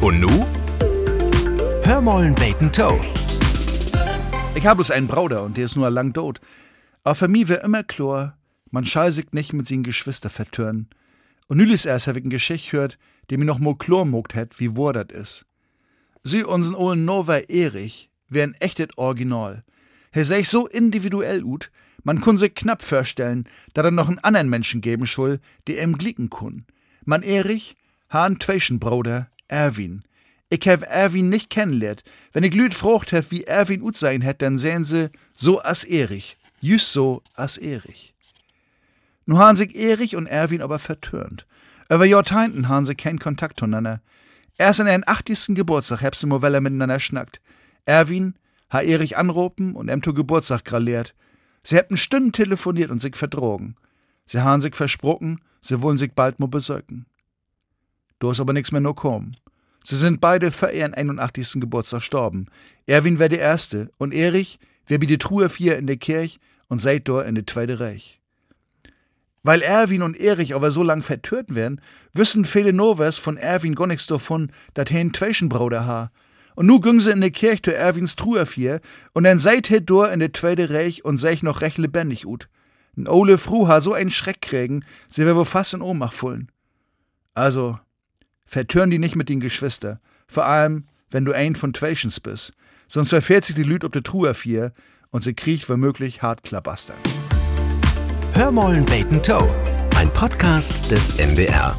Und nu? Hörmollen Bacon Toe. Ich habe bloß einen Bruder und der ist nur lang tot. Aber für mich wär immer klar, man schall sich nicht mit seinen Geschwister vertören. Und nülis erst hab ich ein Geschicht hört, dem mir noch mal klar mogt hat, wie wahr dat is. Sie unseren ollen Nova Erich wär ein echtes Original. Er sei so individuell ut, man kun sich knapp vorstellen, da er noch einen anderen Menschen geben schul, der ihm glicken kun. Man Erich, ha einen Bruder, Erwin. Ich hab Erwin nicht kennenlernt. Wenn ich lüd frucht hab, wie Erwin ut sein hätt, dann sehen sie so as Erich. Just so as Erich. Nu han sich Erich und Erwin aber vertörnt. Über Jahrtausenden han sie keinen Kontakt zueinander. Erst an ihren 80. Geburtstag hab sie Movella miteinander schnackt. Erwin ha Erich anropen und em zu Geburtstag graliert. Sie hätten Stunden telefoniert und sich verdrogen. Sie han sich versprochen, sie wollen sich bald mo besöken. Du ist aber nix mehr no kommen. Sie sind beide für ihren 81. Geburtstag gestorben. Erwin wär der Erste und Erich wär wie die Truhe vier in der Kirch und seit dort in der Zweite Reich. Weil Erwin und Erich aber so lang vertört werden, wissen viele Novers von Erwin gar nichts davon, dat he ein Twaschenbruder ha. Und nu gingen sie in der Kirche zu Erwins Truhe vier und dann seit he dort in der Zweite Reich und seh ich noch recht lebendig ut. N Ole Fru ha so einen Schreck kriegen, sie wär wohl fast in Ohnmacht fallen. Also, vertören die nicht mit den Geschwister. Vor allem, wenn du ein von Twations bist. Sonst verfährt sich die Lüd ob de Truhe vier und sie kriecht womöglich hart klabastern. Hörmollen Bacon Toe. Ein Podcast des MDR.